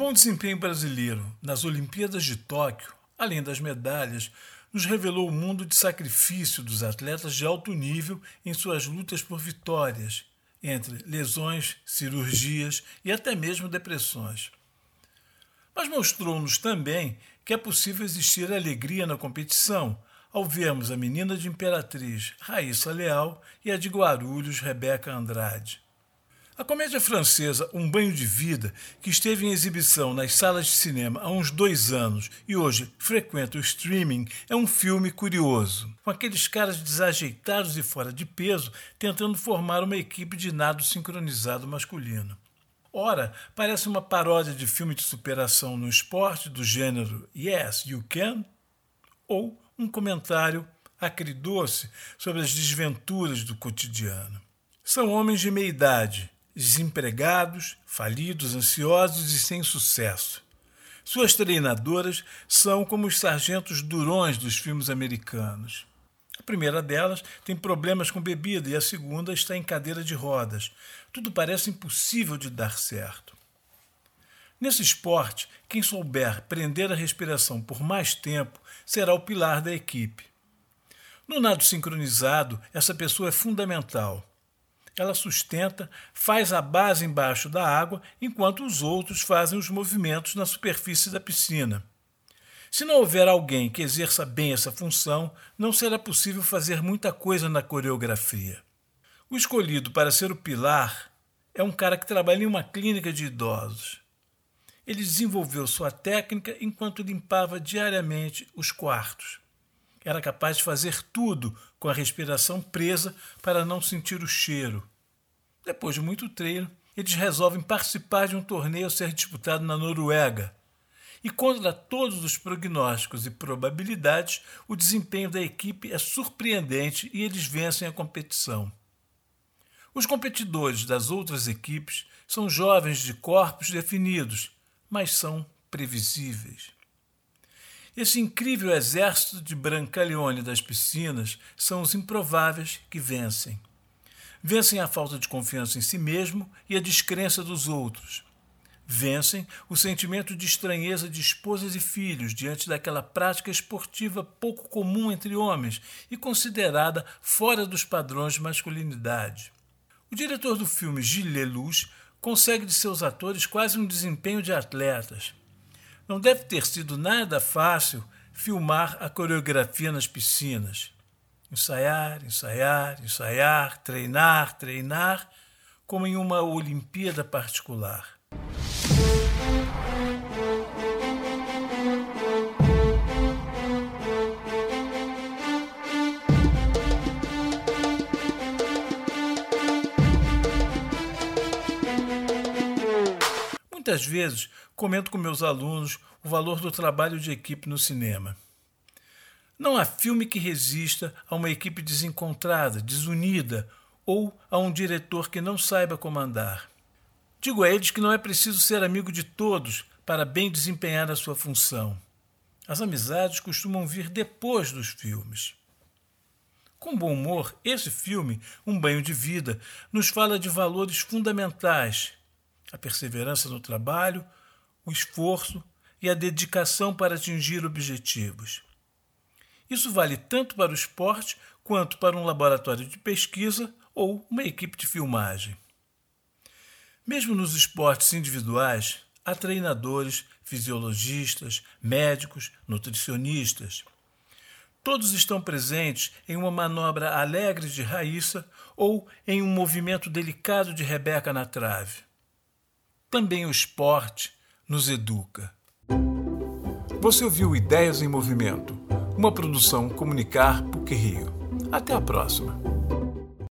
Bom desempenho brasileiro nas Olimpíadas de Tóquio, além das medalhas, nos revelou o mundo de sacrifício dos atletas de alto nível em suas lutas por vitórias, entre lesões, cirurgias e até mesmo depressões. Mas mostrou-nos também que é possível existir alegria na competição ao vermos a menina de Imperatriz Raíssa Leal e a de Guarulhos Rebeca Andrade. A comédia francesa Um Banho de Vida, que esteve em exibição nas salas de cinema há uns dois anos e hoje frequenta o streaming, é um filme curioso, com aqueles caras desajeitados e fora de peso tentando formar uma equipe de nado sincronizado masculino. Ora, parece uma paródia de filme de superação no esporte do gênero Yes, You Can, ou um comentário acridoce sobre as desventuras do cotidiano. São homens de meia idade, desempregados, falidos, ansiosos e sem sucesso. Suas treinadoras são como os sargentos durões dos filmes americanos. A primeira delas tem problemas com bebida e a segunda está em cadeira de rodas. Tudo parece impossível de dar certo. Nesse esporte, quem souber prender a respiração por mais tempo será o pilar da equipe. No nado sincronizado, essa pessoa é fundamental ela sustenta, faz a base embaixo da água, enquanto os outros fazem os movimentos na superfície da piscina. Se não houver alguém que exerça bem essa função, não será possível fazer muita coisa na coreografia. O escolhido para ser o pilar é um cara que trabalha em uma clínica de idosos. Ele desenvolveu sua técnica enquanto limpava diariamente os quartos. Era capaz de fazer tudo com a respiração presa para não sentir o cheiro. Depois de muito treino, eles resolvem participar de um torneio a ser disputado na Noruega. E contra todos os prognósticos e probabilidades, o desempenho da equipe é surpreendente e eles vencem a competição. Os competidores das outras equipes são jovens de corpos definidos, mas são previsíveis. Esse incrível exército de Brancaleone das piscinas são os improváveis que vencem. Vencem a falta de confiança em si mesmo e a descrença dos outros. Vencem o sentimento de estranheza de esposas e filhos diante daquela prática esportiva pouco comum entre homens e considerada fora dos padrões de masculinidade. O diretor do filme Gilles Lelouch consegue de seus atores quase um desempenho de atletas. Não deve ter sido nada fácil filmar a coreografia nas piscinas. Ensaiar, ensaiar, ensaiar, treinar, treinar, como em uma Olimpíada particular. Muitas vezes comento com meus alunos o valor do trabalho de equipe no cinema. Não há filme que resista a uma equipe desencontrada, desunida ou a um diretor que não saiba comandar. Digo a eles que não é preciso ser amigo de todos para bem desempenhar a sua função. As amizades costumam vir depois dos filmes. Com bom humor, esse filme, Um Banho de Vida, nos fala de valores fundamentais a perseverança no trabalho, o esforço e a dedicação para atingir objetivos. Isso vale tanto para o esporte quanto para um laboratório de pesquisa ou uma equipe de filmagem. Mesmo nos esportes individuais, a treinadores, fisiologistas, médicos, nutricionistas. Todos estão presentes em uma manobra alegre de Raíssa ou em um movimento delicado de Rebeca na trave. Também o esporte nos educa. Você ouviu Ideias em Movimento, uma produção Comunicar PUC Rio. Até a próxima!